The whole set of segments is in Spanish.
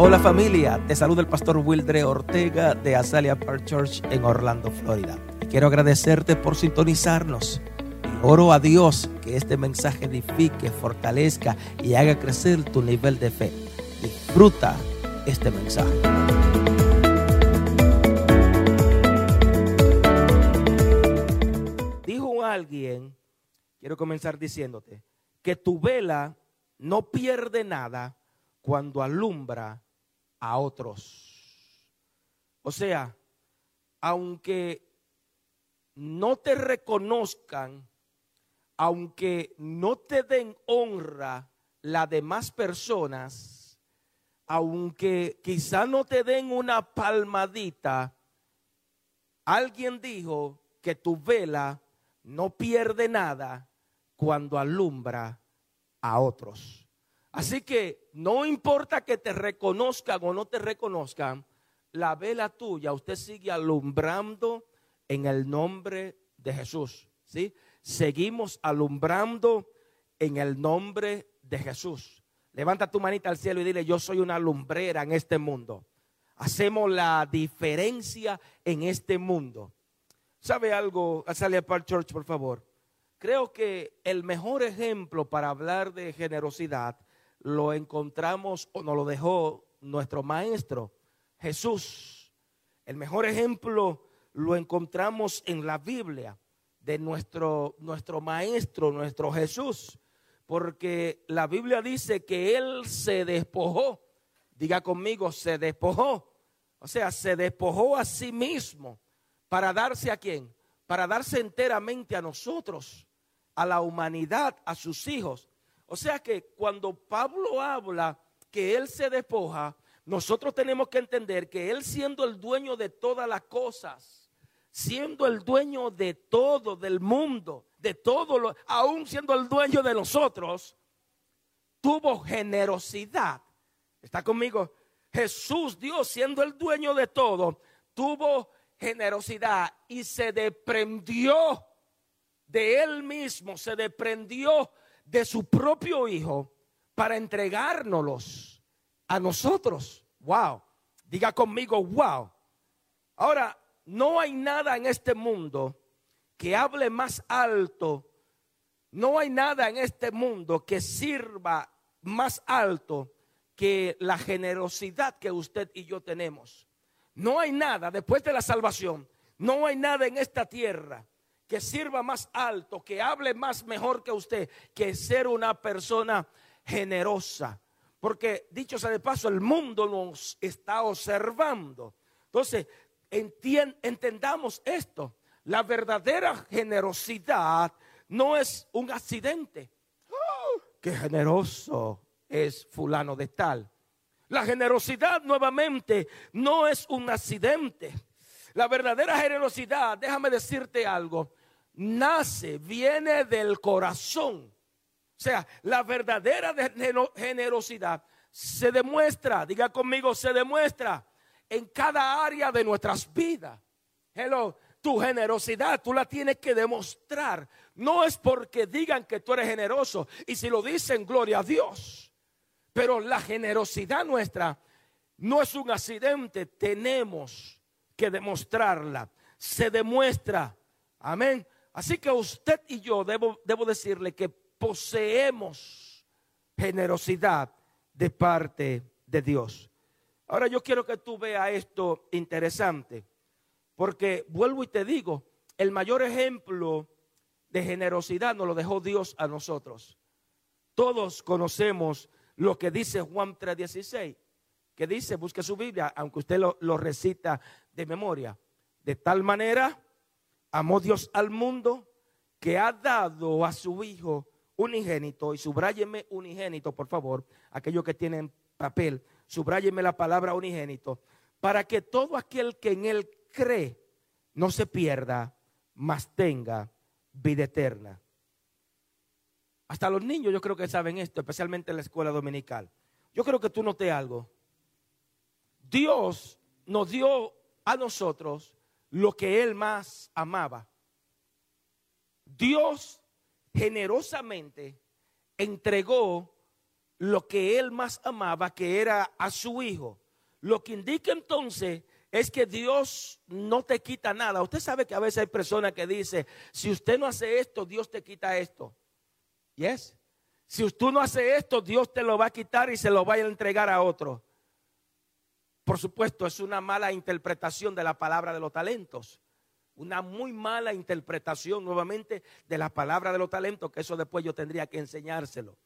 Hola familia, te saluda el pastor Wildre Ortega de Azalea Park Church en Orlando, Florida. quiero agradecerte por sintonizarnos. Y oro a Dios que este mensaje edifique, fortalezca y haga crecer tu nivel de fe. Disfruta este mensaje. Dijo alguien, quiero comenzar diciéndote, que tu vela no pierde nada cuando alumbra a otros. O sea, aunque no te reconozcan, aunque no te den honra las demás personas, aunque quizá no te den una palmadita, alguien dijo que tu vela no pierde nada cuando alumbra a otros. Así que no importa que te reconozcan o no te reconozcan, la vela tuya, usted sigue alumbrando en el nombre de Jesús. ¿sí? Seguimos alumbrando en el nombre de Jesús. Levanta tu manita al cielo y dile, yo soy una lumbrera en este mundo. Hacemos la diferencia en este mundo. ¿Sabe algo? Sale para Church, por favor. Creo que el mejor ejemplo para hablar de generosidad lo encontramos o nos lo dejó nuestro maestro Jesús. El mejor ejemplo lo encontramos en la Biblia de nuestro, nuestro maestro, nuestro Jesús, porque la Biblia dice que Él se despojó, diga conmigo, se despojó, o sea, se despojó a sí mismo para darse a quién, para darse enteramente a nosotros, a la humanidad, a sus hijos. O sea que cuando Pablo habla que Él se despoja, nosotros tenemos que entender que Él siendo el dueño de todas las cosas, siendo el dueño de todo, del mundo, de todo, lo, aún siendo el dueño de nosotros, tuvo generosidad. ¿Está conmigo? Jesús, Dios, siendo el dueño de todo, tuvo generosidad y se desprendió de él mismo, se desprendió de su propio Hijo para entregárnoslos a nosotros. Wow. Diga conmigo, wow. Ahora, no hay nada en este mundo que hable más alto. No hay nada en este mundo que sirva más alto que la generosidad que usted y yo tenemos. No hay nada después de la salvación. No hay nada en esta tierra que sirva más alto, que hable más mejor que usted, que ser una persona generosa. Porque dicho sea de paso, el mundo nos está observando. Entonces, entendamos esto. La verdadera generosidad no es un accidente. ¡Oh! qué generoso es fulano de tal. La generosidad nuevamente no es un accidente. La verdadera generosidad, déjame decirte algo, nace, viene del corazón. O sea, la verdadera generosidad se demuestra, diga conmigo, se demuestra en cada área de nuestras vidas. Hello, tu generosidad tú la tienes que demostrar. No es porque digan que tú eres generoso y si lo dicen, gloria a Dios. Pero la generosidad nuestra no es un accidente, tenemos que demostrarla. Se demuestra, amén, Así que usted y yo debo, debo decirle que poseemos generosidad de parte de Dios. Ahora yo quiero que tú veas esto interesante, porque vuelvo y te digo, el mayor ejemplo de generosidad nos lo dejó Dios a nosotros. Todos conocemos lo que dice Juan 3:16, que dice, busque su Biblia, aunque usted lo, lo recita de memoria. De tal manera amó Dios al mundo que ha dado a su Hijo unigénito, y subráyeme unigénito, por favor, aquellos que tienen papel, subráyeme la palabra unigénito, para que todo aquel que en Él cree no se pierda, mas tenga vida eterna. Hasta los niños yo creo que saben esto, especialmente en la escuela dominical. Yo creo que tú noté algo. Dios nos dio a nosotros lo que él más amaba. Dios generosamente entregó lo que él más amaba, que era a su hijo. Lo que indica entonces es que Dios no te quita nada. Usted sabe que a veces hay personas que dicen, si usted no hace esto, Dios te quita esto. ¿Yes? Si usted no hace esto, Dios te lo va a quitar y se lo va a entregar a otro. Por supuesto, es una mala interpretación de la palabra de los talentos. Una muy mala interpretación nuevamente de la palabra de los talentos, que eso después yo tendría que enseñárselo.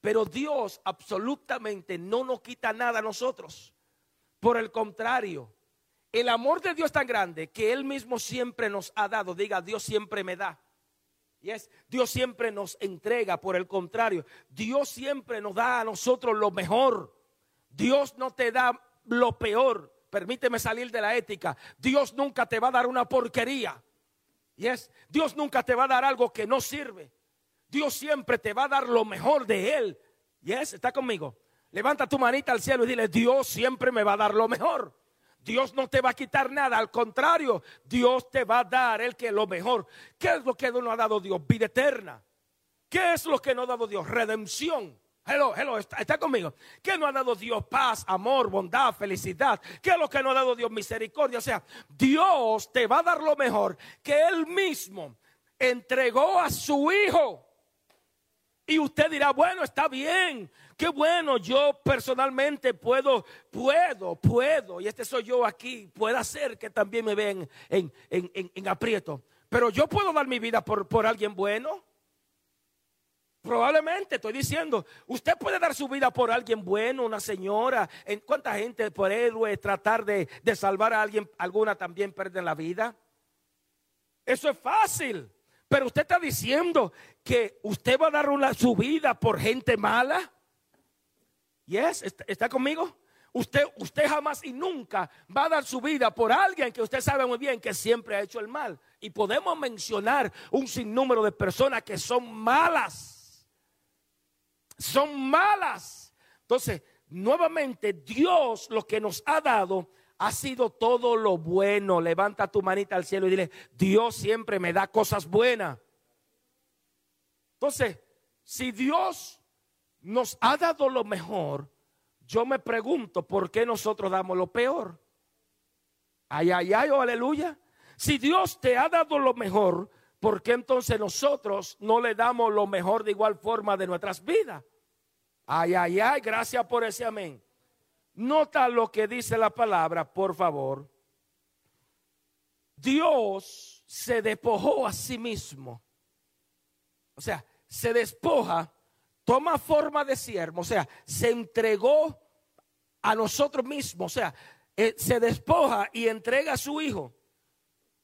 Pero Dios absolutamente no nos quita nada a nosotros. Por el contrario, el amor de Dios es tan grande que Él mismo siempre nos ha dado. Diga, Dios siempre me da. Y es, Dios siempre nos entrega. Por el contrario, Dios siempre nos da a nosotros lo mejor. Dios no te da lo peor. Permíteme salir de la ética. Dios nunca te va a dar una porquería. Y es, Dios nunca te va a dar algo que no sirve. Dios siempre te va a dar lo mejor de Él. Y es, está conmigo. Levanta tu manita al cielo y dile, Dios siempre me va a dar lo mejor. Dios no te va a quitar nada, al contrario, Dios te va a dar el que lo mejor. ¿Qué es lo que no ha dado Dios? Vida eterna. ¿Qué es lo que no ha dado Dios? Redención. Hello, hello, está, conmigo. ¿Qué no ha dado Dios? Paz, amor, bondad, felicidad. ¿Qué es lo que no ha dado Dios? Misericordia. O sea, Dios te va a dar lo mejor que Él mismo entregó a su Hijo. Y usted dirá, bueno, está bien, Qué bueno, yo personalmente puedo, puedo, puedo, y este soy yo aquí, puede hacer que también me vean en, en, aprieto. Pero yo puedo dar mi vida por, por alguien bueno. Probablemente, estoy diciendo, usted puede dar su vida por alguien bueno, una señora. ¿En cuánta gente por héroe tratar de, de salvar a alguien, alguna también pierden la vida? Eso es fácil. Pero usted está diciendo que usted va a dar una, su vida por gente mala. Yes, ¿está, conmigo? Usted, usted jamás y nunca va a dar su vida por alguien que usted sabe muy bien que siempre ha hecho el mal. Y podemos mencionar un sinnúmero de personas que son malas. Son malas. Entonces, nuevamente, Dios lo que nos ha dado ha sido todo lo bueno. Levanta tu manita al cielo y dile, Dios siempre me da cosas buenas. Entonces, si Dios nos ha dado lo mejor, yo me pregunto por qué nosotros damos lo peor. Ay, ay, ay, oh, aleluya. Si Dios te ha dado lo mejor, ¿por qué entonces nosotros no le damos lo mejor de igual forma de nuestras vidas? Ay, ay, ay, gracias por ese amén. Nota lo que dice la palabra, por favor. Dios se despojó a sí mismo. O sea, se despoja toma forma de siervo, o sea, se entregó a nosotros mismos, o sea, eh, se despoja y entrega a su hijo.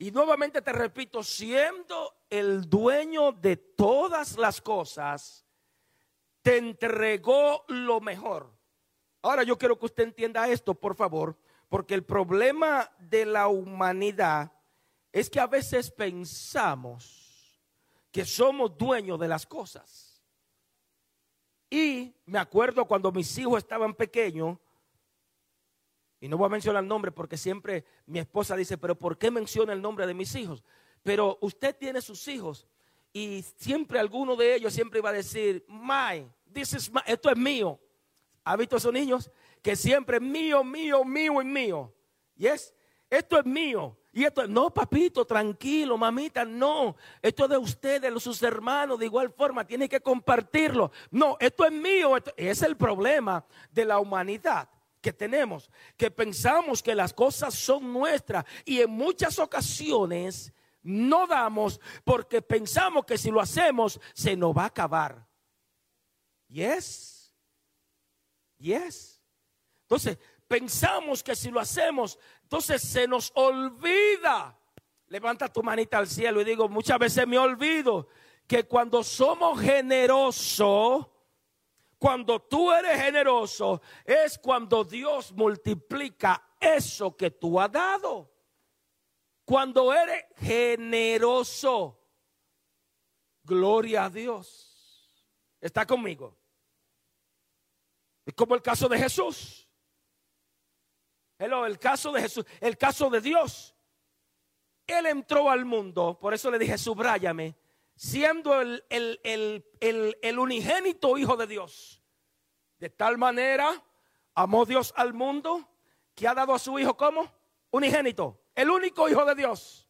Y nuevamente te repito, siendo el dueño de todas las cosas, te entregó lo mejor. Ahora yo quiero que usted entienda esto, por favor, porque el problema de la humanidad es que a veces pensamos que somos dueños de las cosas. Y me acuerdo cuando mis hijos estaban pequeños, y no voy a mencionar el nombre porque siempre mi esposa dice, pero ¿por qué menciona el nombre de mis hijos? Pero usted tiene sus hijos y siempre alguno de ellos siempre va a decir, my, this is esto es mío. ¿Ha visto esos niños? Que siempre mío, mío, mío y mío. Yes, esto es mío. Y esto, no, papito, tranquilo, mamita, no. Esto es de ustedes, de sus hermanos, de igual forma, tiene que compartirlo. No, esto es mío. es el problema de la humanidad que tenemos, que pensamos que las cosas son nuestras y en muchas ocasiones no damos porque pensamos que si lo hacemos se nos va a acabar. Yes. Yes. Entonces, pensamos que si lo hacemos entonces se nos olvida. Levanta tu manita al cielo y digo, muchas veces me olvido que cuando somos generosos, cuando tú eres generoso, es cuando Dios multiplica eso que tú has dado. Cuando eres generoso, gloria a Dios. ¿Está conmigo? Es como el caso de Jesús el caso de Jesús, el caso de Dios. Él entró al mundo, por eso le dije, subráyame, siendo el, el, unigénito hijo de Dios. De tal manera amó Dios al mundo que ha dado a su hijo como unigénito, el único hijo de Dios.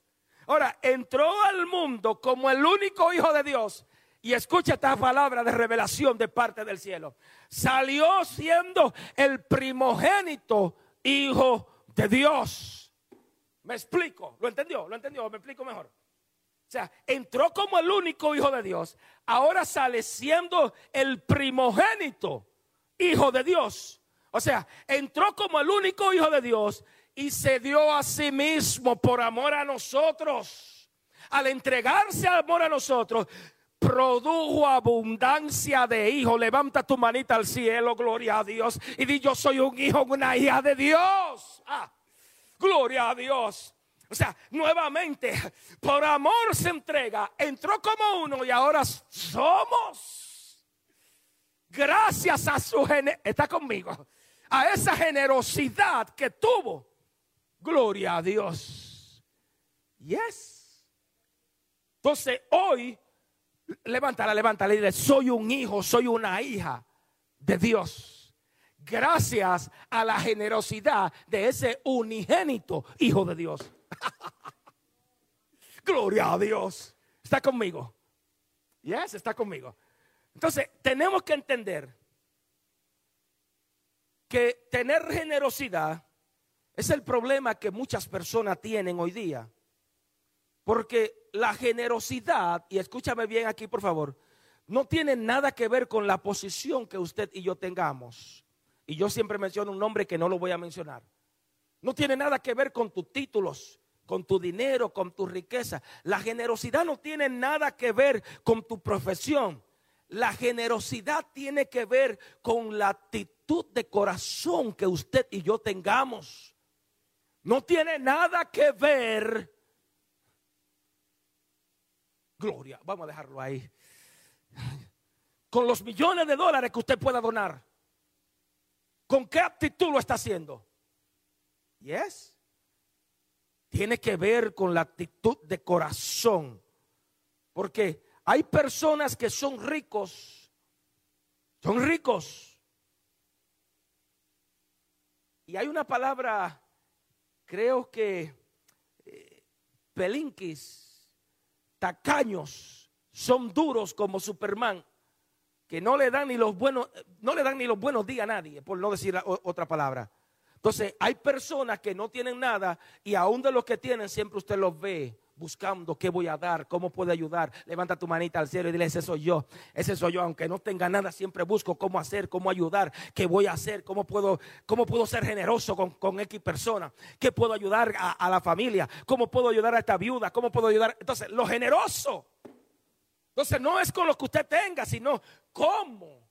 Ahora, entró al mundo como el único hijo de Dios. Y escucha esta palabra de revelación de parte del cielo. Salió siendo el primogénito hijo de Dios. ¿Me explico? ¿Lo entendió? ¿Lo entendió? ¿Me explico mejor? O sea, entró como el único hijo de Dios. Ahora sale siendo el primogénito hijo de Dios. O sea, entró como el único hijo de Dios y se dio a sí mismo por amor a nosotros. Al entregarse amor a nosotros, produjo abundancia de hijos. Levanta tu manita al cielo, gloria a Dios. Y di, yo soy un hijo, una hija de Dios. Ah, gloria a Dios. O sea, nuevamente, por amor se entrega, entró como uno y ahora somos. Gracias a su está conmigo, a esa generosidad que tuvo. Gloria a Dios. Yes. Entonces, hoy levántala, levántala y dile, soy un hijo, soy una hija de Dios. Gracias a la generosidad de ese unigénito hijo de Dios. Gloria a Dios. Está conmigo. Yes, está conmigo. Entonces, tenemos que entender que tener generosidad es el problema que muchas personas tienen hoy día. Porque la generosidad, y escúchame bien aquí por favor, no tiene nada que ver con la posición que usted y yo tengamos. Y yo siempre menciono un nombre que no lo voy a mencionar. No tiene nada que ver con tus títulos, con tu dinero, con tu riqueza. La generosidad no tiene nada que ver con tu profesión. La generosidad tiene que ver con la actitud de corazón que usted y yo tengamos. No tiene nada que ver Gloria, vamos a dejarlo ahí. Con los millones de dólares que usted pueda donar. ¿Con qué actitud lo está haciendo? Yes. Tiene que ver con la actitud de corazón. Porque hay personas que son ricos. Son ricos. Y hay una palabra, creo que eh, pelinquis tacaños, son duros como Superman, que no le dan ni los buenos, no le dan ni los buenos días a nadie, por no decir otra palabra. Entonces, hay personas que no tienen nada y aún de los que tienen siempre usted los ve buscando qué voy a dar, cómo puedo ayudar. Levanta tu manita al cielo y dile, ese soy yo, ese soy yo, aunque no tenga nada, siempre busco cómo hacer, cómo ayudar, qué voy a hacer, cómo puedo, cómo puedo ser generoso con, con X persona, qué puedo ayudar a, a la familia, cómo puedo ayudar a esta viuda, cómo puedo ayudar. Entonces, lo generoso. Entonces, no es con lo que usted tenga, sino cómo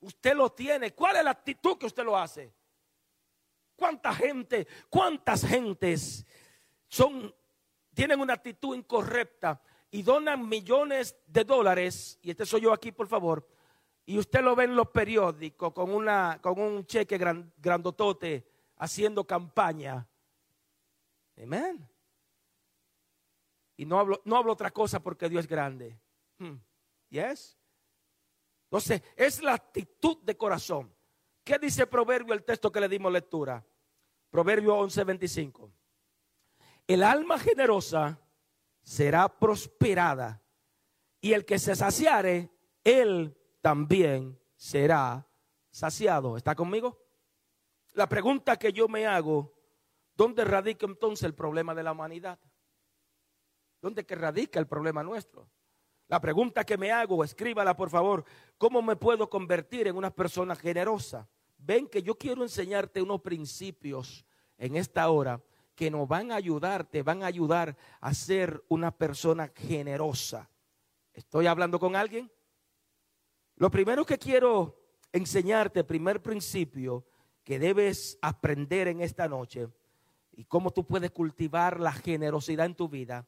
usted lo tiene, cuál es la actitud que usted lo hace. ¿Cuánta gente, cuántas gentes son tienen una actitud incorrecta y donan millones de dólares, y este soy yo aquí, por favor, y usted lo ve en los periódicos con, una, con un cheque grandotote haciendo campaña. Amén. Y no hablo, no hablo otra cosa porque Dios es grande. Hmm. Yes. Entonces, es la actitud de corazón. ¿Qué dice Proverbio, el texto que le dimos lectura? Proverbio 11:25 el alma generosa será prosperada y el que se saciare, él también será saciado. ¿Está conmigo? La pregunta que yo me hago, ¿dónde radica entonces el problema de la humanidad? ¿Dónde radica el problema nuestro? La pregunta que me hago, escríbala por favor, ¿cómo me puedo convertir en una persona generosa? Ven que yo quiero enseñarte unos principios en esta hora que nos van a ayudar, te van a ayudar a ser una persona generosa. ¿Estoy hablando con alguien? Lo primero que quiero enseñarte, primer principio que debes aprender en esta noche y cómo tú puedes cultivar la generosidad en tu vida.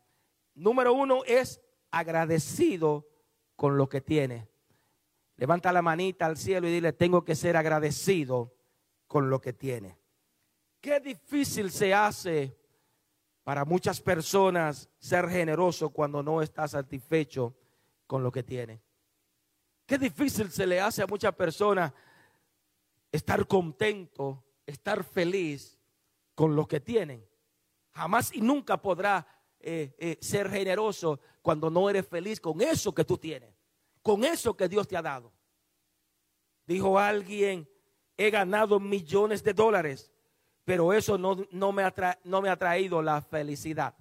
Número uno es agradecido con lo que tienes. Levanta la manita al cielo y dile, tengo que ser agradecido con lo que tiene. Qué difícil se hace para muchas personas ser generoso cuando no está satisfecho con lo que tiene. Qué difícil se le hace a muchas personas estar contento, estar feliz con lo que tienen. Jamás y nunca podrá eh, eh, ser generoso cuando no eres feliz con eso que tú tienes, con eso que Dios te ha dado. Dijo alguien, he ganado millones de dólares, pero eso no, no, me, ha no me ha traído la felicidad.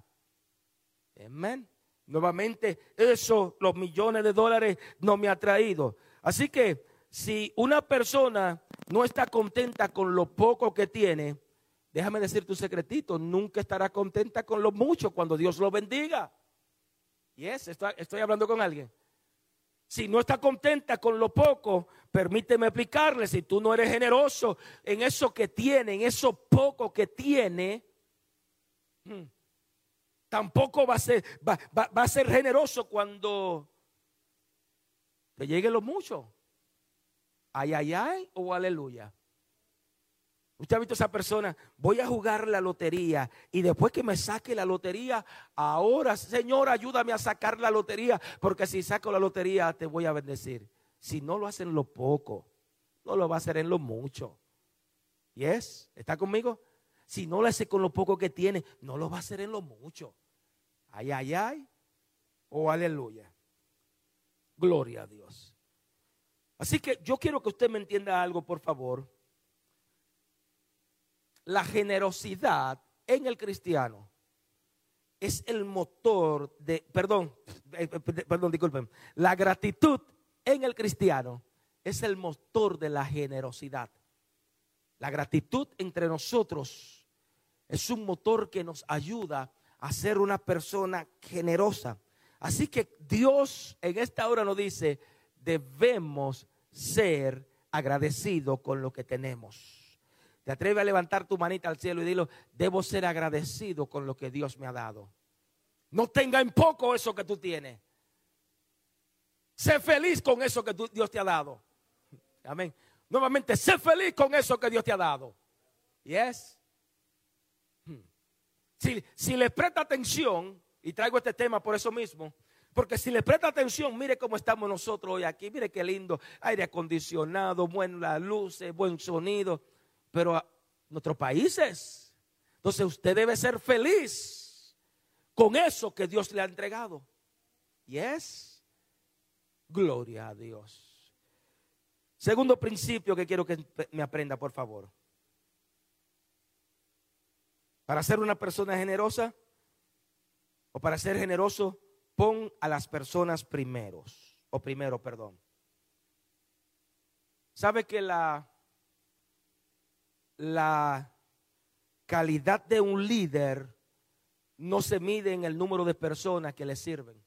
Amén. Nuevamente, eso, los millones de dólares, no me ha traído. Así que si una persona no está contenta con lo poco que tiene, déjame decir tu secretito, nunca estará contenta con lo mucho cuando Dios lo bendiga. Y es, estoy, estoy hablando con alguien. Si no está contenta con lo poco, permíteme explicarle, si tú no eres generoso en eso que tiene, en eso poco que tiene, hmm, tampoco va a ser, va, a ser generoso cuando te llegue lo mucho. Ay, ay, ay, o aleluya. Usted ha visto a esa persona, voy a jugar la lotería y después que me saque la lotería, ahora, Señor, ayúdame a sacar la lotería, porque si saco la lotería te voy a bendecir. Si no lo hace en lo poco, no lo va a hacer en lo mucho. ¿Y es? ¿Está conmigo? Si no lo hace con lo poco que tiene, no lo va a hacer en lo mucho. Ay, ay, ay. O aleluya. Gloria a Dios. Así que yo quiero que usted me entienda algo, por favor. La generosidad en el cristiano es el motor de, perdón, eh, eh, perdón, disculpen, la gratitud en el cristiano es el motor de la generosidad. La gratitud entre nosotros es un motor que nos ayuda a ser una persona generosa. Así que Dios en esta hora nos dice, debemos ser agradecidos con lo que tenemos. Te atreves a levantar tu manita al cielo y dilo, debo ser agradecido con lo que Dios me ha dado. No tenga en poco eso que tú tienes. Sé feliz con eso que Dios te ha dado. Amén. Nuevamente, sé feliz con eso que Dios te ha dado. Yes. Si, le presta atención, y traigo este tema por eso mismo, porque si le presta atención, mire cómo estamos nosotros hoy aquí, mire qué lindo, aire acondicionado, buenas luces, buen sonido, pero a nuestros países. Entonces usted debe ser feliz con eso que Dios le ha entregado. Y es gloria a Dios. Segundo principio que quiero que me aprenda, por favor. Para ser una persona generosa o para ser generoso, pon a las personas primeros, o primero, perdón. ¿Sabe que la, la calidad de un líder no se mide en el número de personas que le sirven?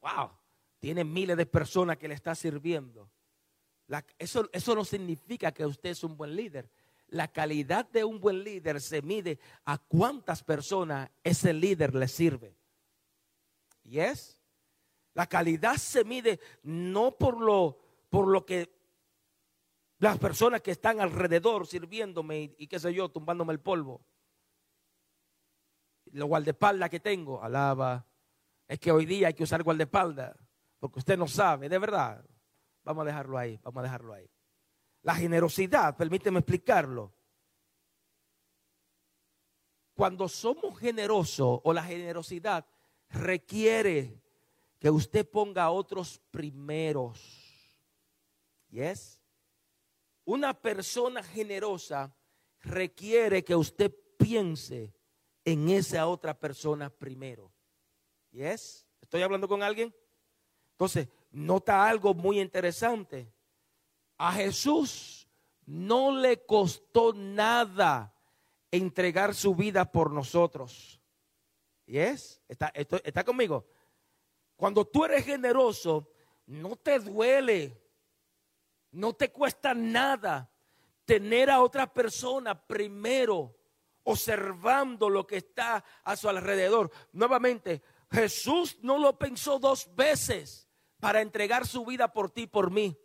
Wow, tiene miles de personas que le está sirviendo. eso, eso no significa que usted es un buen líder la calidad de un buen líder se mide a cuántas personas ese líder le sirve. ¿Y es? La calidad se mide no por lo, por lo que las personas que están alrededor sirviéndome y, qué sé yo, tumbándome el polvo. Lo guardaespaldas que tengo, alaba. Es que hoy día hay que usar guardaespaldas, porque usted no sabe, de verdad. Vamos a dejarlo ahí, vamos a dejarlo ahí. La generosidad, permíteme explicarlo. Cuando somos generosos o la generosidad requiere que usted ponga a otros primeros. ¿Yes? Una persona generosa requiere que usted piense en esa otra persona primero. ¿Yes? ¿Estoy hablando con alguien? Entonces, nota algo muy interesante. A Jesús no le costó nada entregar su vida por nosotros. ¿Y es? ¿Está, ¿Está conmigo? Cuando tú eres generoso, no te duele, no te cuesta nada tener a otra persona primero, observando lo que está a su alrededor. Nuevamente, Jesús no lo pensó dos veces para entregar su vida por ti, por mí.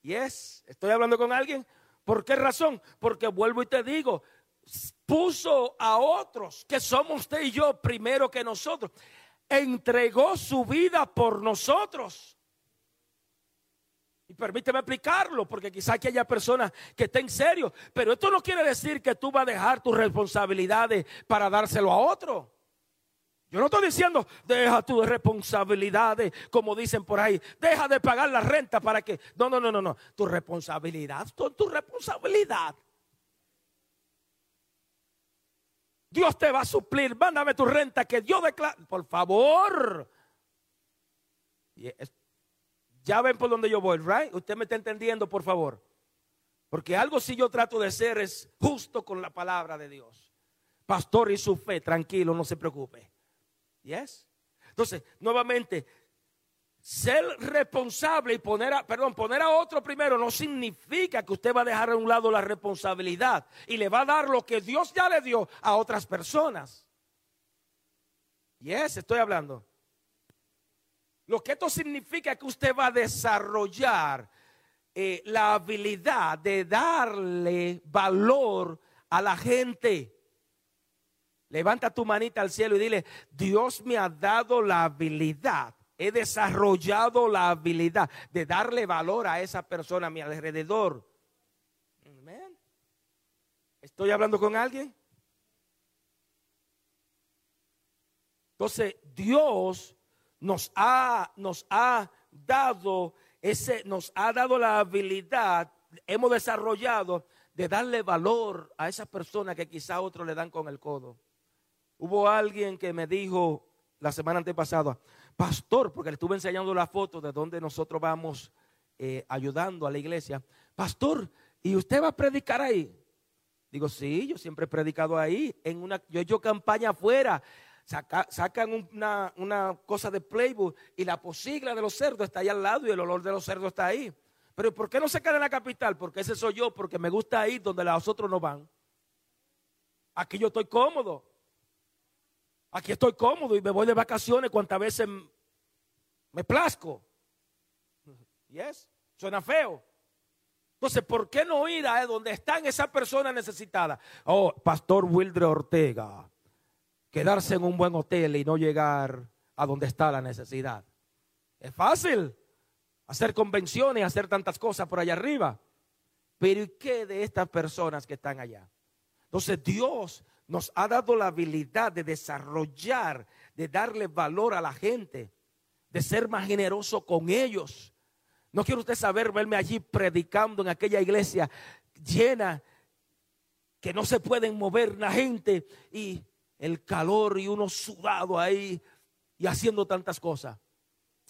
Y es, estoy hablando con alguien. ¿Por qué razón? Porque vuelvo y te digo, puso a otros, que somos usted y yo primero que nosotros. Entregó su vida por nosotros. Permíteme explicarlo, porque quizá aquí haya personas que estén serios, pero esto no quiere decir que tú vas a dejar tus responsabilidades para dárselo a otro. Yo no estoy diciendo, deja tus responsabilidades, como dicen por ahí, deja de pagar la renta para que... No, no, no, no, no. Tu responsabilidad, tu, tu responsabilidad. Dios te va a suplir, mándame tu renta, que Dios declara, por favor. Ya ven por donde yo voy, right? Usted me está entendiendo, por favor. Porque algo si yo trato de ser es justo con la palabra de Dios. Pastor y su fe, tranquilo, no se preocupe. Yes. Entonces, nuevamente, ser responsable y poner a, perdón, poner a otro primero no significa que usted va a dejar a un lado la responsabilidad y le va a dar lo que Dios ya le dio a otras personas. Yes, estoy hablando. Lo que esto significa es que usted va a desarrollar eh, la habilidad de darle valor a la gente. Levanta tu manita al cielo y dile, Dios me ha dado la habilidad, he desarrollado la habilidad de darle valor a esa persona a mi alrededor. ¿Estoy hablando con alguien? Entonces, Dios nos ha, nos ha dado ese, nos ha dado la habilidad, hemos desarrollado de darle valor a esa persona que quizá otros le dan con el codo. Hubo alguien que me dijo la semana antepasada, pastor, porque le estuve enseñando la foto de donde nosotros vamos eh, ayudando a la iglesia, pastor, ¿y usted va a predicar ahí? Digo, sí, yo siempre he predicado ahí, en una, yo he hecho campaña afuera, sacan una, cosa de playbook y la posigla de los cerdos está ahí al lado y el olor de los cerdos está ahí. Pero ¿por qué no se queda en la capital? Porque ese soy yo, porque me gusta ir donde los otros no van. Aquí yo estoy cómodo. Aquí estoy cómodo y me voy de vacaciones cuantas veces me plazco. Yes, suena feo. Entonces, ¿por qué no ir a donde están esas personas necesitadas? Oh, Pastor Wildre Ortega quedarse en un buen hotel y no llegar a donde está la necesidad. Es fácil hacer convenciones, hacer tantas cosas por allá arriba. Pero ¿y qué de estas personas que están allá? Entonces Dios nos ha dado la habilidad de desarrollar, de darle valor a la gente, de ser más generoso con ellos. No quiere usted saber verme allí predicando en aquella iglesia llena que no se pueden mover la gente y el calor y uno sudado ahí y haciendo tantas cosas.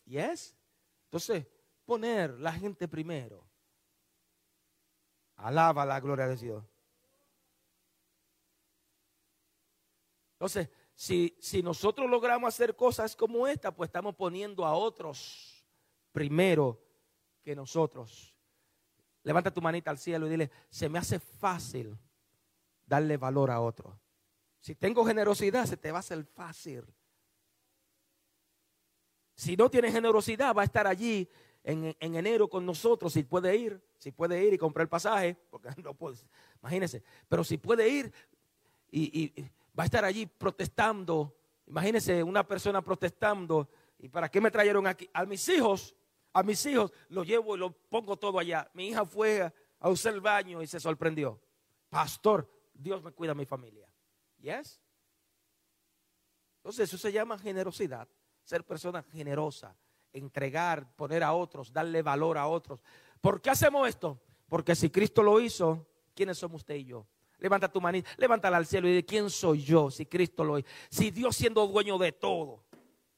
¿Yes? Entonces, poner la gente primero. Alaba la gloria de Dios. Entonces, si, si nosotros logramos hacer cosas como esta, pues estamos poniendo a otros primero que nosotros. Levanta tu manita al cielo y dile, se me hace fácil darle valor a otros. Si tengo generosidad, se te va a hacer fácil. Si no tienes generosidad, va a estar allí en, enero con nosotros. Si puede ir, si puede ir y comprar el pasaje, porque no puede, imagínese. Pero si puede ir y, va a estar allí protestando. Imagínese una persona protestando. ¿Y para qué me trajeron aquí? A mis hijos, a mis hijos los llevo y los pongo todo allá. Mi hija fue a usar el baño y se sorprendió. Pastor, Dios me cuida a mi familia. Yes. Entonces eso se llama generosidad, ser persona generosa, entregar, poner a otros, darle valor a otros. ¿Por qué hacemos esto? Porque si Cristo lo hizo, ¿quiénes somos usted y yo? Levanta tu manita, levántala al cielo y dice, ¿quién soy yo si Cristo lo hizo? Si Dios siendo dueño de todo,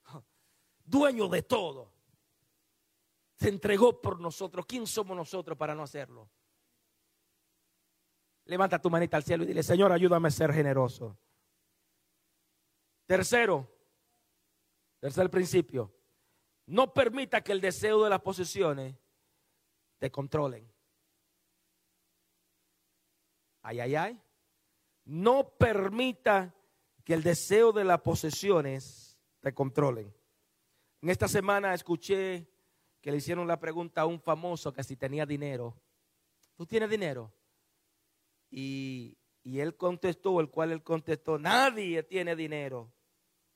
dueño de todo, se entregó por nosotros, ¿quién somos nosotros para no hacerlo? Levanta tu manita al cielo y dile, Señor, ayúdame a ser generoso. Tercero, tercer principio, no permita que el deseo de las posesiones te controlen. Ay, ay, ay. No permita que el deseo de las posesiones te controlen. En esta semana escuché que le hicieron la pregunta a un famoso que si tenía dinero. ¿Tú tienes dinero? Y, él contestó, el cual él contestó, nadie tiene dinero.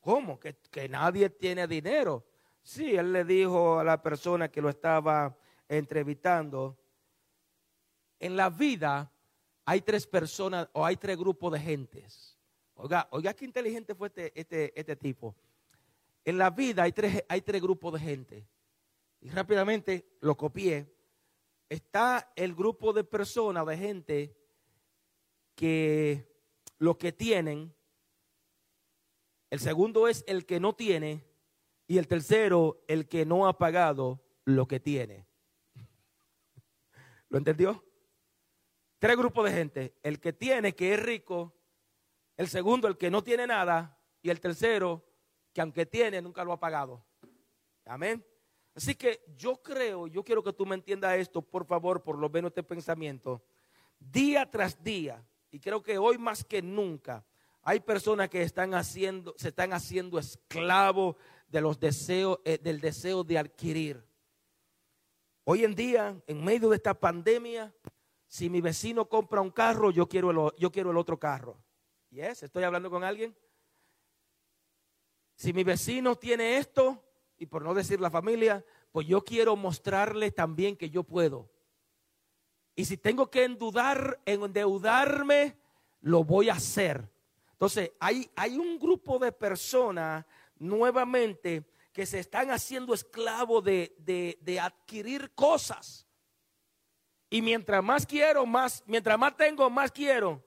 ¿Cómo? ¿Que, nadie tiene dinero. Sí, él le dijo a la persona que lo estaba entrevistando, en la vida hay tres personas o hay tres grupos de gentes. Oiga, oiga qué inteligente fue este, este, este tipo. En la vida hay tres, hay tres grupos de gente. Y rápidamente lo copié. Está el grupo de personas, de gente, que lo que tienen. El segundo es el que no tiene. Y el tercero, el que no ha pagado lo que tiene. ¿Lo entendió? Tres grupos de gente. El que tiene, que es rico. El segundo, el que no tiene nada. Y el tercero, que aunque tiene, nunca lo ha pagado. Amén. Así que yo creo, yo quiero que tú me entiendas esto, por favor, por lo menos este pensamiento. Día tras día, y creo que hoy más que nunca, hay personas que están haciendo, se están haciendo esclavos de los deseos, eh, del deseo de adquirir. Hoy en día, en medio de esta pandemia, si mi vecino compra un carro, yo quiero el, yo quiero el otro carro. Yes, estoy hablando con alguien. Si mi vecino tiene esto, y por no decir la familia, pues yo quiero mostrarle también que yo puedo. Y si tengo que endeudarme, lo voy a hacer. Entonces, hay, hay un grupo de personas nuevamente que se están haciendo esclavos de, de, de, adquirir cosas. Y mientras más quiero, más, mientras más tengo, más quiero.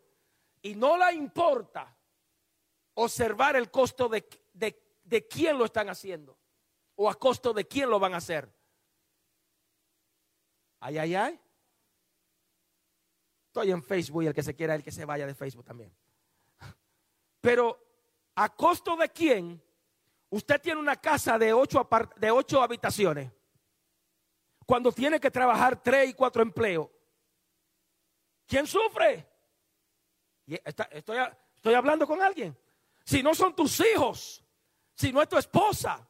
Y no le importa observar el costo de, de, de quién lo están haciendo o a costo de quién lo van a hacer. Ay, ay, ay. Estoy en Facebook y el que se quiera, el que se vaya de Facebook también. Pero a costo de quién usted tiene una casa de ocho, de ocho habitaciones cuando tiene que trabajar tres y cuatro empleos. ¿Quién sufre? Estoy, hablando con alguien. Si no son tus hijos, si no es tu esposa,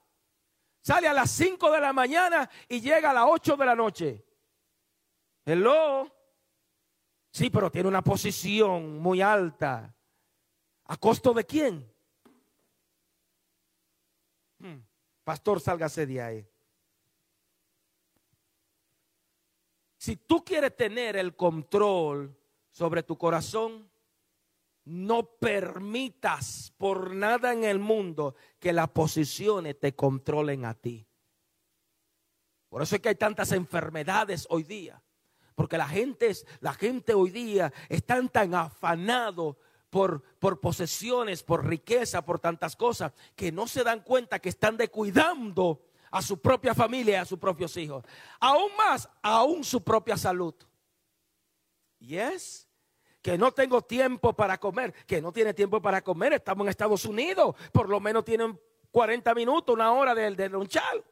Sale a las 5 de la mañana y llega a las 8 de la noche. Hello. Sí, pero tiene una posición muy alta. ¿A costo de quién? Hmm. Pastor, sálgase de ahí. Si tú quieres tener el control sobre tu corazón, no permitas por nada en el mundo que las posiciones te controlen a ti. Por eso es que hay tantas enfermedades hoy día. Porque la gente, la gente hoy día están tan afanados por, por posesiones, por riqueza, por tantas cosas, que no se dan cuenta que están descuidando a su propia familia y a sus propios hijos. Aún más, aún su propia salud. Yes que no tengo tiempo para comer, que no tiene tiempo para comer, estamos en Estados Unidos, por lo menos tienen 40 minutos, una hora de lonchal.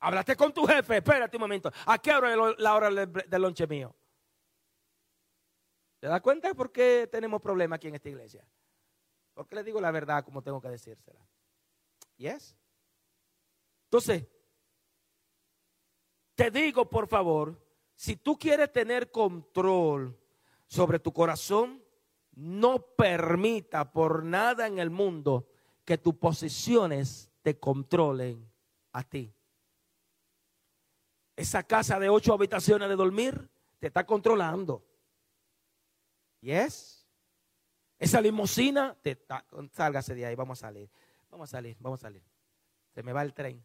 Hablaste con tu jefe, espérate un momento, ¿a qué hora es la hora del lonche mío? ¿Te das cuenta por qué tenemos problemas aquí en esta iglesia? Porque le digo la verdad como tengo que decírsela. ¿Yes? Entonces, te digo por favor, si tú quieres tener control sobre tu corazón, no permita por nada en el mundo que tus posiciones te controlen a ti. Esa casa de ocho habitaciones de dormir te está controlando. ¿Yes? Esa limusina te está, sálgase de ahí, vamos a salir. Vamos a salir, vamos a salir. Se me va el tren.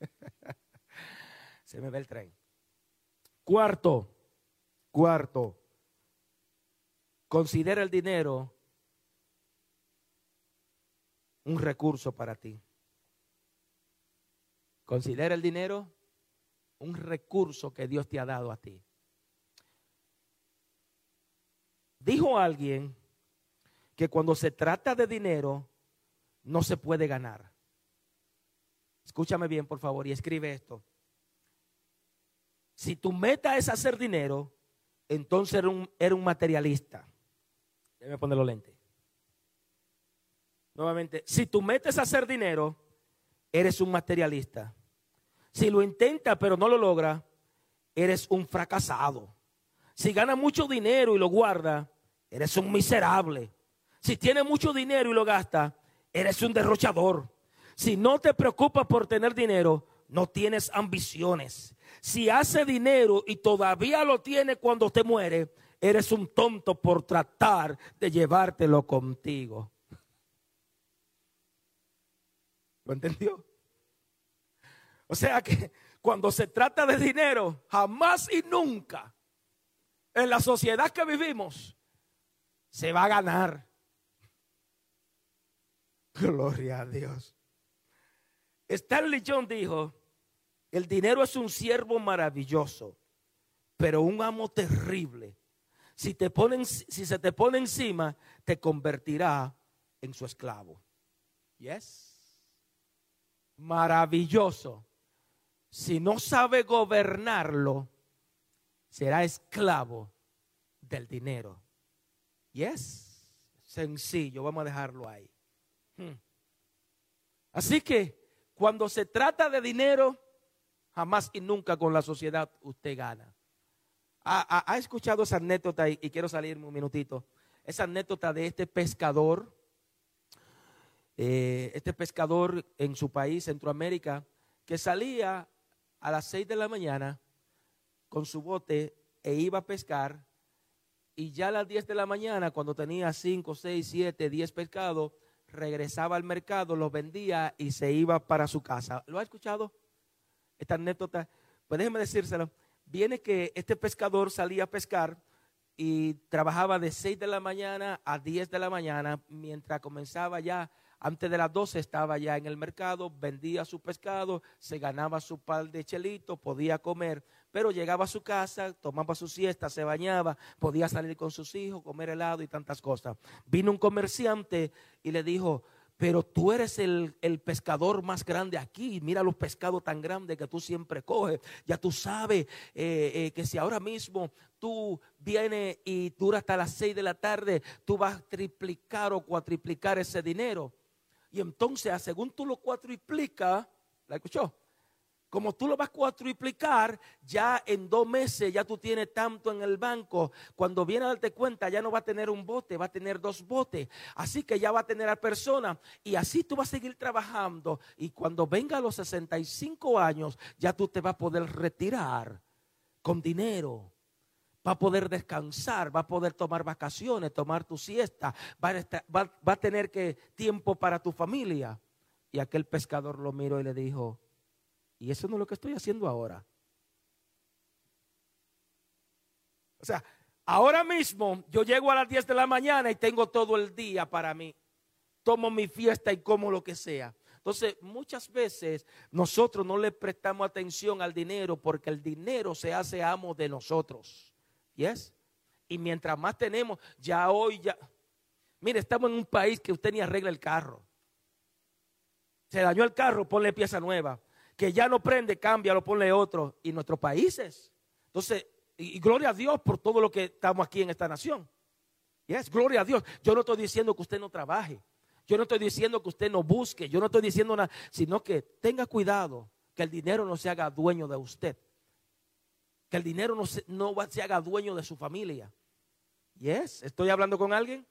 Se me va el tren. Cuarto, cuarto, Considera el dinero un recurso para ti. Considera el dinero un recurso que Dios te ha dado a ti. Dijo alguien que cuando se trata de dinero no se puede ganar. Escúchame bien, por favor, y escribe esto. Si tu meta es hacer dinero, entonces eres un, un materialista. Déjame poner los lentes. Nuevamente, si tú metes a hacer dinero, eres un materialista. Si lo intentas pero no lo logra, eres un fracasado. Si ganas mucho dinero y lo guardas, eres un miserable. Si tienes mucho dinero y lo gastas, eres un derrochador. Si no te preocupas por tener dinero, no tienes ambiciones. si hace dinero y todavía lo tiene cuando te muere, eres un tonto por tratar de llevártelo contigo. ¿Lo entendió? O sea que cuando se trata de dinero, jamás y nunca en la sociedad que vivimos se va a ganar. Gloria a Dios. Stanley John dijo, el dinero es un siervo maravilloso, pero un amo terrible. Si, te ponen, si se te pone encima, te convertirá en su esclavo. Yes. Maravilloso. Si no sabe gobernarlo, será esclavo del dinero. Yes. Sencillo, vamos a dejarlo ahí. Hmm. Así que cuando se trata de dinero, jamás y nunca con la sociedad usted gana. ¿Ha, escuchado esa anécdota? Y, quiero salirme un minutito. Esa anécdota de este pescador, eh, este pescador en su país, Centroamérica, que salía a las seis de la mañana con su bote e iba a pescar. Y ya a las diez de la mañana, cuando tenía cinco, seis, siete, diez pescados, regresaba al mercado, los vendía y se iba para su casa. ¿Lo ha escuchado? Esta anécdota. Pues déjeme decírselo. Viene que este pescador salía a pescar y trabajaba de 6 de la mañana a 10 de la mañana, mientras comenzaba ya, antes de las 12 estaba ya en el mercado, vendía su pescado, se ganaba su par de chelitos, podía comer, pero llegaba a su casa, tomaba su siesta, se bañaba, podía salir con sus hijos, comer helado y tantas cosas. Vino un comerciante y le dijo, pero tú eres el, pescador más grande aquí. Mira los pescados tan grandes que tú siempre coges. Ya tú sabes eh, eh, que si ahora mismo tú vienes y dura hasta las seis de la tarde, tú vas a triplicar o cuatriplicar ese dinero. Y entonces, según tú lo cuatriplicas, ¿la escuchó? Como tú lo vas a cuatriplicar, ya en dos meses ya tú tienes tanto en el banco. Cuando viene a darte cuenta, ya no va a tener un bote, va a tener dos botes. Así que ya va a tener a personas. Y así tú vas a seguir trabajando. Y cuando venga a los 65 años, ya tú te vas a poder retirar con dinero. Va a poder descansar, va a poder tomar vacaciones, tomar tu siesta, va a, tener que tiempo para tu familia. Y aquel pescador lo miró y le dijo, y eso no es lo que estoy haciendo ahora. O sea, ahora mismo yo llego a las 10 de la mañana y tengo todo el día para mí. Tomo mi fiesta y como lo que sea. Entonces, muchas veces nosotros no le prestamos atención al dinero porque el dinero se hace amo de nosotros. ¿Yes? Y mientras más tenemos, ya hoy ya. Mire, estamos en un país que usted ni arregla el carro. Se dañó el carro, ponle pieza nueva que ya no prende, cambia, lo ponle otro. Y nuestros países. Entonces, y, gloria a Dios por todo lo que estamos aquí en esta nación. Yes, gloria a Dios. Yo no estoy diciendo que usted no trabaje. Yo no estoy diciendo que usted no busque. Yo no estoy diciendo nada, sino que tenga cuidado que el dinero no se haga dueño de usted. Que el dinero no se, no se haga dueño de su familia. Yes, estoy hablando con alguien.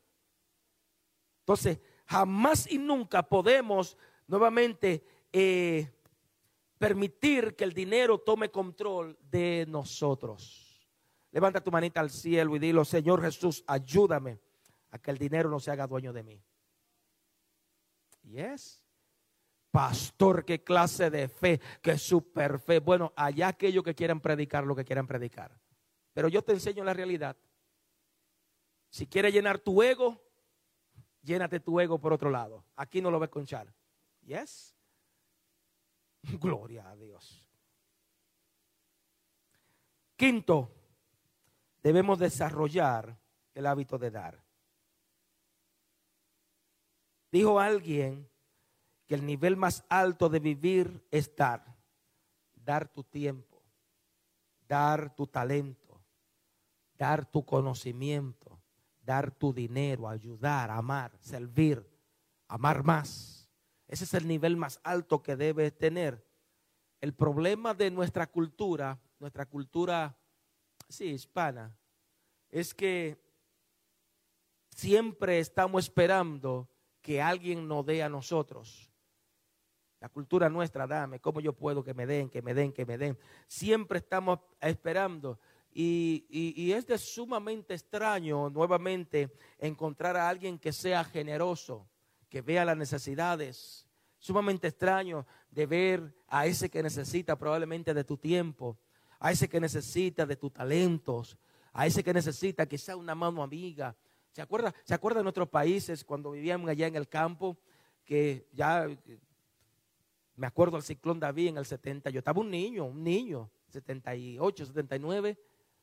Entonces, jamás y nunca podemos nuevamente eh, permitir que el dinero tome control de nosotros. Levanta tu manita al cielo y dilo, Señor Jesús, ayúdame a que el dinero no se haga dueño de mí. Yes. Pastor, qué clase de fe, qué super fe. Bueno, allá aquellos que quieran predicar lo que quieran predicar. Pero yo te enseño la realidad. Si quieres llenar tu ego, llénate tu ego por otro lado. Aquí no lo ves con char. Yes. Gloria a Dios. Quinto, debemos desarrollar el hábito de dar. Dijo alguien que el nivel más alto de vivir es dar. Dar tu tiempo, dar tu talento, dar tu conocimiento, dar tu dinero, ayudar, amar, servir, amar más. Ese es el nivel más alto que debe tener. El problema de nuestra cultura, nuestra cultura, sí, hispana, es que siempre estamos esperando que alguien nos dé a nosotros. La cultura nuestra, dame, ¿cómo yo puedo que me den, que me den, que me den? Siempre estamos esperando. Y, y, es de sumamente extraño nuevamente encontrar a alguien que sea generoso, que vea las necesidades. Sumamente extraño de ver a ese que necesita probablemente de tu tiempo, a ese que necesita de tus talentos, a ese que necesita quizá una mano amiga. ¿Se acuerda, ¿Se acuerda de nuestros países cuando vivíamos allá en el campo? Que ya, me acuerdo del ciclón David en el 70, yo estaba un niño, un niño, 78, 79,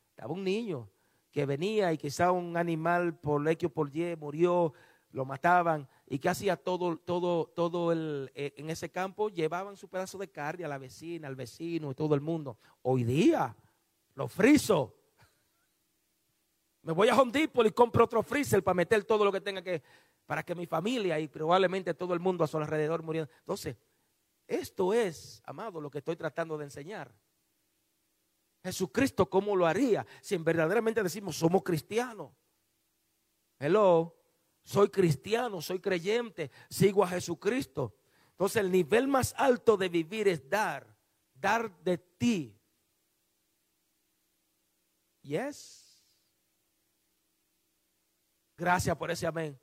estaba un niño que venía y quizá un animal por X o por Y murió, lo mataban y que hacía todo, todo, todo el, eh, en ese campo, llevaban su pedazo de carne a la vecina, al vecino y todo el mundo. Hoy día, lo friso. Me voy a Home y compro otro freezer para meter todo lo que tenga que, para que mi familia y probablemente todo el mundo a su alrededor muriera. Entonces, esto es, amado, lo que estoy tratando de enseñar. Jesucristo, ¿cómo lo haría? Si verdaderamente decimos, somos cristianos. Hello soy cristiano, soy creyente, sigo a Jesucristo. Entonces el nivel más alto de vivir es dar, dar de ti. Yes. Gracias por ese amén.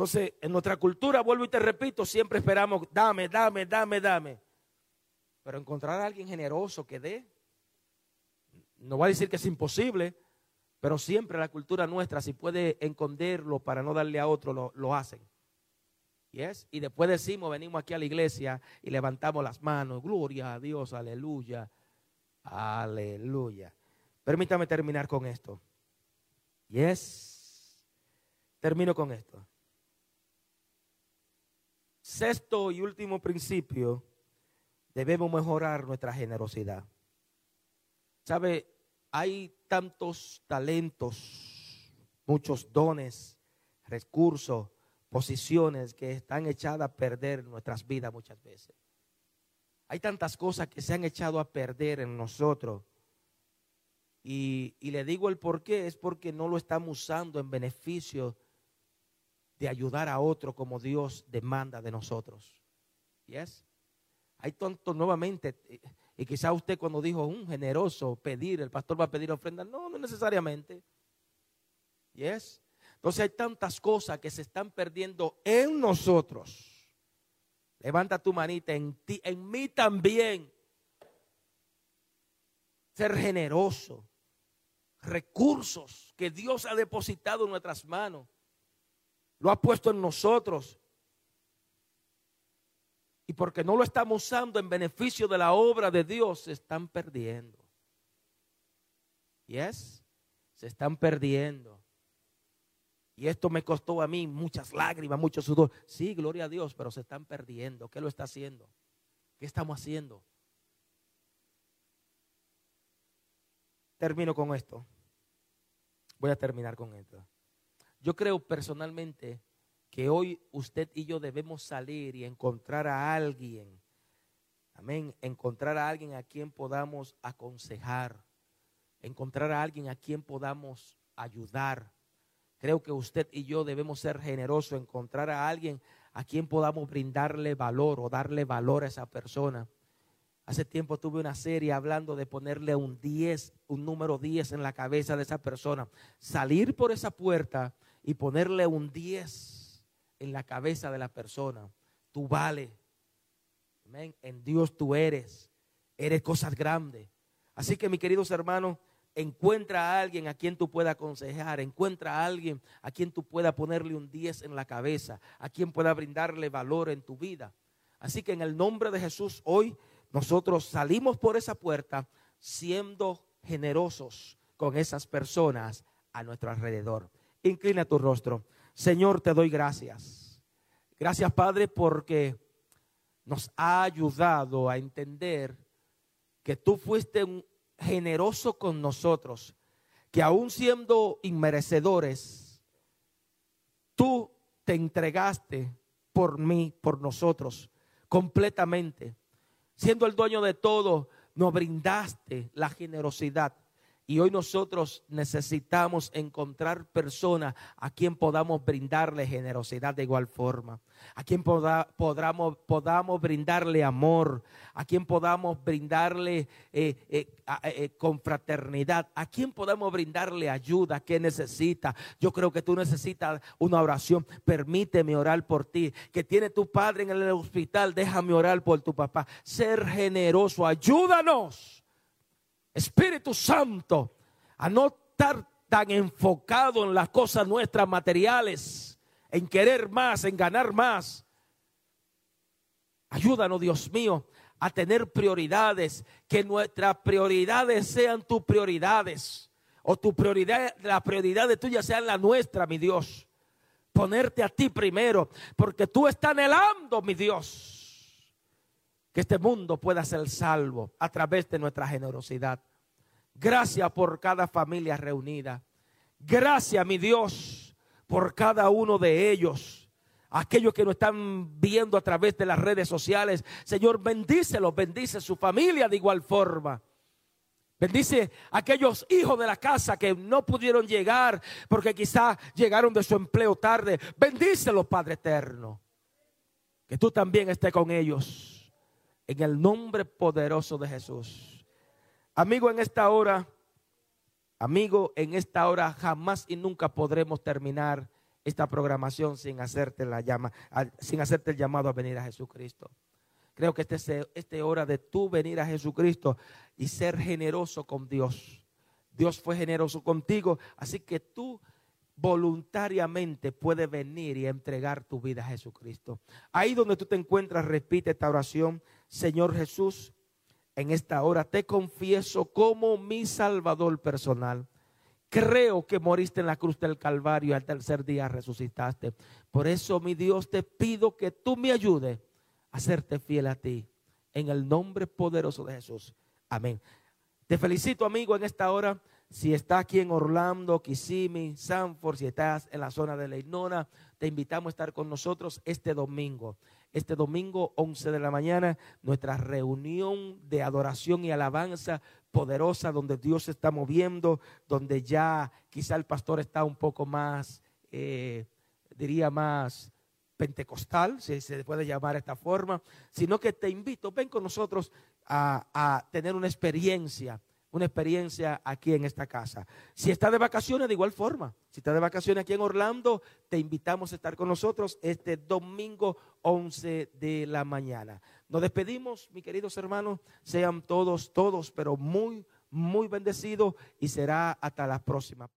Entonces, en nuestra cultura, vuelvo y te repito, siempre esperamos, dame, dame, dame, dame. Pero encontrar a alguien generoso que dé, no va a decir que es imposible, pero siempre la cultura nuestra, si puede esconderlo para no darle a otro, lo, lo hacen. Yes? Y después decimos, venimos aquí a la iglesia y levantamos las manos. Gloria a Dios, aleluya, aleluya. Permítame terminar con esto. Yes. Termino con esto. Sexto y último principio, debemos mejorar nuestra generosidad. ¿Sabe? hay tantos talentos, muchos dones, recursos, posiciones que están echadas a perder en nuestras vidas muchas veces. Hay tantas cosas que se han echado a perder en nosotros. Y, le digo el por qué, es porque no lo estamos usando en beneficio de ayudar a otro como Dios demanda de nosotros. ¿Yes? Hay tanto nuevamente, y quizá usted cuando dijo un generoso pedir, el pastor va a pedir ofrenda. No, no necesariamente. Yes. Entonces hay tantas cosas que se están perdiendo en nosotros. Levanta tu manita en ti, en mí también. Ser generoso. Recursos que Dios ha depositado en nuestras manos. Lo ha puesto en nosotros y porque no lo estamos usando en beneficio de la obra de Dios, se están perdiendo. ¿Yes? Se están perdiendo. Y esto me costó a mí muchas lágrimas, mucho sudor. Sí, gloria a Dios, pero se están perdiendo. ¿Qué lo está haciendo? ¿Qué estamos haciendo? Termino con esto. Voy a terminar con esto. Yo creo personalmente que hoy usted y yo debemos salir y encontrar a alguien, amén, encontrar a alguien a quien podamos aconsejar, encontrar a alguien a quien podamos ayudar. Creo que usted y yo debemos ser generosos, encontrar a alguien a quien podamos brindarle valor o darle valor a esa persona. Hace tiempo tuve una serie hablando de ponerle un 10, un número 10 en la cabeza de esa persona. Salir por esa puerta y ponerle un 10 en la cabeza de la persona. Tú vales. En Dios tú eres. Eres cosas grandes. Así que, mis queridos hermanos, encuentra a alguien a quien tú puedas aconsejar. Encuentra a alguien a quien tú puedas ponerle un 10 en la cabeza. A quien pueda brindarle valor en tu vida. Así que en el nombre de Jesús, hoy nosotros salimos por esa puerta siendo generosos con esas personas a nuestro alrededor. Inclina tu rostro. Señor, te doy gracias. Gracias, Padre, porque nos ha ayudado a entender que tú fuiste generoso con nosotros, que aún siendo inmerecedores, tú te entregaste por mí, por nosotros, completamente. Siendo el dueño de todo, nos brindaste la generosidad Y hoy nosotros necesitamos encontrar personas a quien podamos brindarle generosidad de igual forma, a quien podamos, podamos brindarle amor, a quien podamos brindarle eh, eh, eh, confraternidad, a quien podamos brindarle ayuda que necesita. Yo creo que tú necesitas una oración. Permíteme orar por ti. Que tiene tu padre en el hospital, déjame orar por tu papá. Ser generoso, ayúdanos Espíritu Santo, a no estar tan enfocado en las cosas nuestras materiales, en querer más, en ganar más. Ayúdanos, Dios mío, a tener prioridades, que nuestras prioridades sean tus prioridades, o tu prioridad, la prioridad de tuya sean la nuestra, mi Dios. Ponerte a ti primero, porque tú estás anhelando, mi Dios que este mundo pueda ser salvo a través de nuestra generosidad. Gracias por cada familia reunida. Gracias, mi Dios, por cada uno de ellos. Aquellos que nos están viendo a través de las redes sociales. Señor, bendícelos, bendice su familia de igual forma. Bendice a aquellos hijos de la casa que no pudieron llegar porque quizá llegaron de su empleo tarde. Bendícelos, Padre eterno. Que tú también estés con ellos en el nombre poderoso de Jesús. Amigo, en esta hora, amigo, en esta hora jamás y nunca podremos terminar esta programación sin hacerte la llama, sin hacerte el llamado a venir a Jesucristo. Creo que esta es este hora de tú venir a Jesucristo y ser generoso con Dios. Dios fue generoso contigo, así que tú voluntariamente puedes venir y entregar tu vida a Jesucristo. Ahí donde tú te encuentras, repite esta oración. Señor Jesús, en esta hora te confieso como mi Salvador personal. Creo que moriste en la cruz del Calvario y al tercer día resucitaste. Por eso, mi Dios, te pido que tú me ayudes a serte fiel a ti. En el nombre poderoso de Jesús. Amén. Te felicito, amigo, en esta hora. Si estás aquí en Orlando, Kissimmee, Sanford, si estás en la zona de Leinona, te invitamos a estar con nosotros este domingo este domingo 11 de la mañana, nuestra reunión de adoración y alabanza poderosa donde Dios se está moviendo, donde ya quizá el pastor está un poco más, eh, diría más pentecostal, si se puede llamar de esta forma, sino que te invito, ven con nosotros a, a tener una experiencia una experiencia aquí en esta casa. Si está de vacaciones, de igual forma. Si está de vacaciones aquí en Orlando, te invitamos a estar con nosotros este domingo 11 de la mañana. Nos despedimos, mis queridos hermanos. Sean todos, todos, pero muy, muy bendecidos y será hasta la próxima.